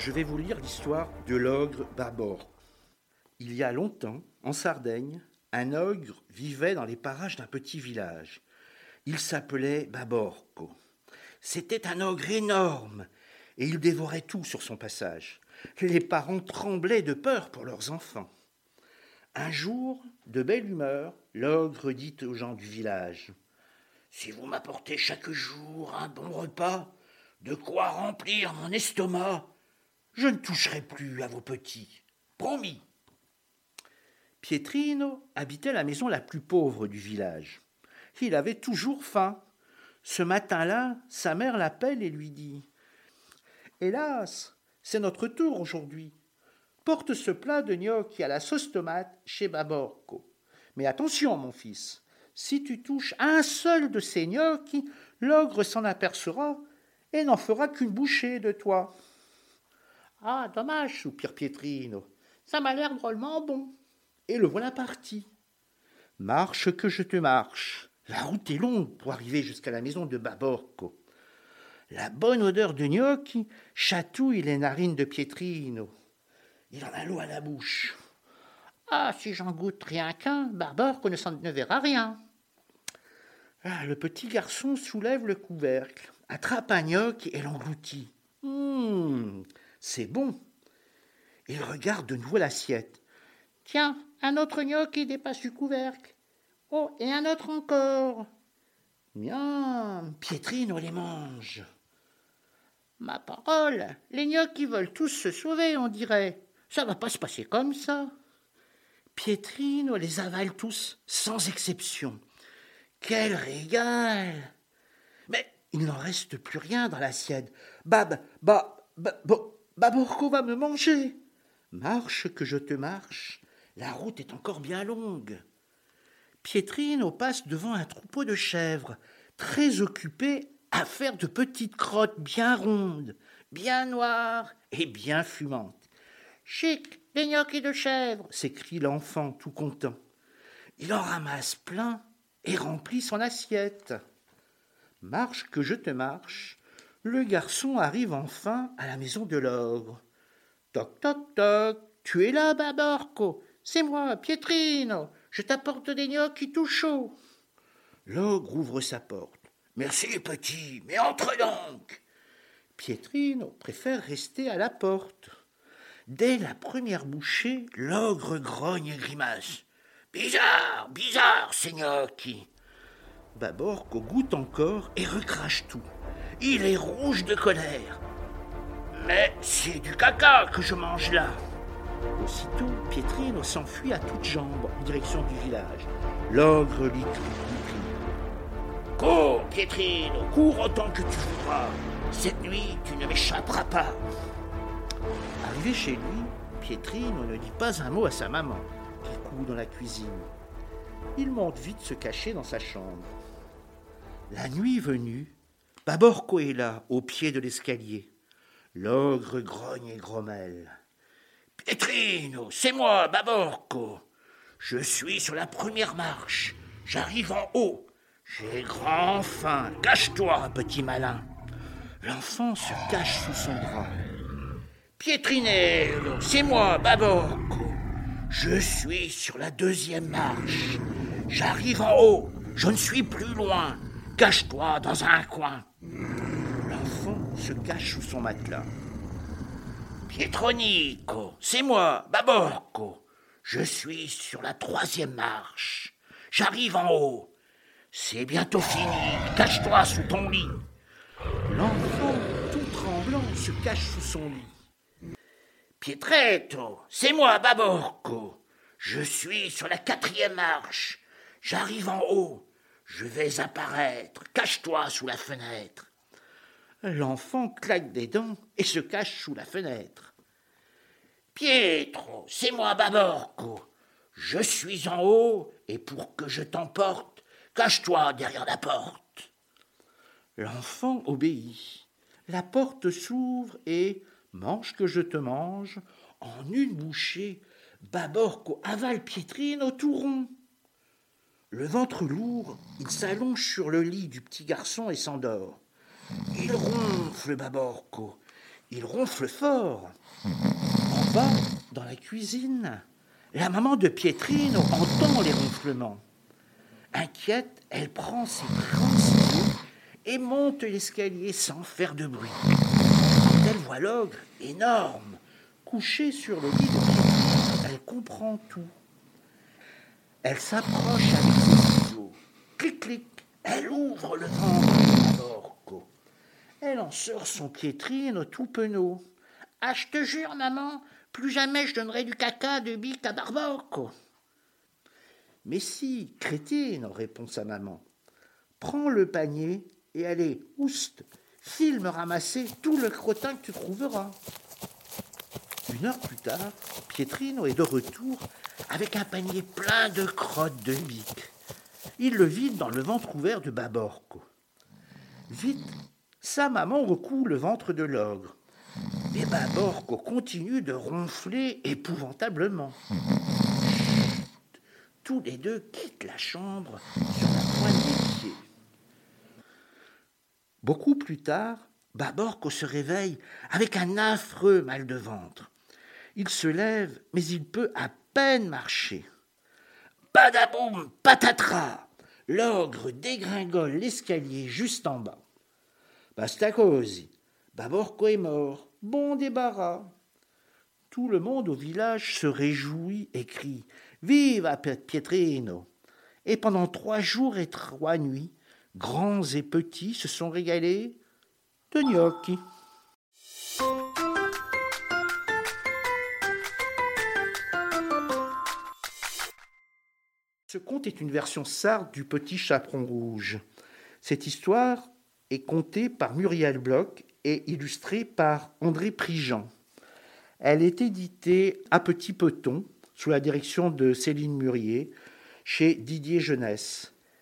je vais vous lire l'histoire de l'ogre Babor. Il y a longtemps, en Sardaigne, un ogre vivait dans les parages d'un petit village. Il s'appelait Baborco. C'était un ogre énorme, et il dévorait tout sur son passage. Les parents tremblaient de peur pour leurs enfants. Un jour, de belle humeur, l'ogre dit aux gens du village Si vous m'apportez chaque jour un bon repas, de quoi remplir mon estomac, je ne toucherai plus à vos petits. Promis. Pietrino habitait la maison la plus pauvre du village. Il avait toujours faim. Ce matin-là, sa mère l'appelle et lui dit Hélas, c'est notre tour aujourd'hui. Porte ce plat de gnocchi à la sauce tomate chez Baborco. Mais attention, mon fils, si tu touches un seul de ces gnocchis, l'ogre s'en apercera et n'en fera qu'une bouchée de toi. Ah, dommage, soupire Pietrino. Ça m'a l'air drôlement bon. Et le voilà parti. Marche que je te marche. La route est longue pour arriver jusqu'à la maison de Baborco. La bonne odeur de gnocchi chatouille les narines de Pietrino. Il en a l'eau à la bouche. Ah, si j'en goûte rien qu'un, Baborco ne s'en verra rien. Ah, le petit garçon soulève le couvercle, attrape un gnocchi et l'engloutit. Hum, c'est bon. Il regarde de nouveau l'assiette. Tiens, un autre gnocchi dépasse du couvercle. Oh, et un autre encore. Bien, Pietrino les mange. Ma parole, les gnocchis veulent tous se sauver, on dirait. Ça va pas se passer comme ça. Pietrino les avale tous, sans exception. Quel régal Mais il n'en reste plus rien dans l'assiette. Bab, bah, bah, Baborco va me manger? Marche que je te marche, la route est encore bien longue. Pietrino passe devant un troupeau de chèvres, très occupé à faire de petites crottes bien rondes, bien noires et bien fumantes. Chic, des gnocchis de chèvres s'écrie l'enfant tout content. Il en ramasse plein et remplit son assiette. Marche que je te marche, le garçon arrive enfin à la maison de l'ogre. Toc, toc, toc. Tu es là, Baborco C'est moi, Pietrino. Je t'apporte des gnocchis tout chauds. L'ogre ouvre sa porte. Merci, petit, mais entre donc. Pietrino préfère rester à la porte. Dès la première bouchée, l'ogre grogne et grimace. Bizarre, bizarre, ces gnocchis. Baborco goûte encore et recrache tout. Il est rouge de colère. Mais c'est du caca que je mange là. Aussitôt, Pietrino s'enfuit à toutes jambes en direction du village. L'ogre lui crie. Cours, Pietrino, cours autant que tu voudras. Cette nuit, tu ne m'échapperas pas. Arrivé chez lui, Pietrino ne dit pas un mot à sa maman, qui coud dans la cuisine. Il monte vite se cacher dans sa chambre. La nuit venue, Baborco est là, au pied de l'escalier. L'ogre grogne et grommelle. Pietrino, c'est moi, Baborco. Je suis sur la première marche. J'arrive en haut. J'ai grand faim. Cache-toi, petit malin. L'enfant se cache sous son bras. Pietrinello, c'est moi, Baborco. Je suis sur la deuxième marche. J'arrive en haut. Je ne suis plus loin. Cache-toi dans un coin. L'enfant se cache sous son matelas. Pietronico, c'est moi, Baborco. Je suis sur la troisième marche. J'arrive en haut. C'est bientôt fini. Cache-toi sous ton lit. L'enfant, tout tremblant, se cache sous son lit. Pietretto, c'est moi, Baborco. Je suis sur la quatrième marche. J'arrive en haut. Je vais apparaître. Cache-toi sous la fenêtre. L'enfant claque des dents et se cache sous la fenêtre. Pietro, c'est moi Baborco. Je suis en haut et pour que je t'emporte, cache-toi derrière la porte. L'enfant obéit. La porte s'ouvre et, mange que je te mange, en une bouchée, Baborco avale Pietrino tout rond. Le ventre lourd, il s'allonge sur le lit du petit garçon et s'endort. Il ronfle, Baborco. il ronfle fort. En bas, dans la cuisine, la maman de Pietrino entend les ronflements. Inquiète, elle prend ses grands et monte l'escalier sans faire de bruit. Quand elle voit l'ogre, énorme, couché sur le lit de Pietrino, elle comprend tout. Elle s'approche avec ses ciseaux. Clic, clic, elle ouvre le ventre d'Orco. Elle en sort son Pietrino tout penaud. Ah, je te jure, maman, plus jamais je donnerai du caca de bique à Barborco. Mais si, crétine, répond sa maman. Prends le panier et allez, oust, file me ramasser tout le crottin que tu trouveras. Une heure plus tard, Pietrino est de retour avec un panier plein de crottes de bique. Il le vide dans le ventre ouvert de Baborco. Vite, sa maman recoue le ventre de l'ogre. Mais Baborco continue de ronfler épouvantablement. Tous les deux quittent la chambre sur la pointe des pieds. Beaucoup plus tard, Baborco se réveille avec un affreux mal de ventre. Il se lève, mais il peut à peine marcher. Badaboum, patatras L'ogre dégringole l'escalier juste en bas. Basta così. Baborco est mort. Bon débarras. Tout le monde au village se réjouit et crie Viva Pietrino Et pendant trois jours et trois nuits, grands et petits se sont régalés de gnocchi. Ce conte est une version sarde du Petit Chaperon Rouge. Cette histoire est contée par Muriel Bloch et illustrée par André Prigent. Elle est éditée à Petit Peton sous la direction de Céline Murier chez Didier Jeunesse.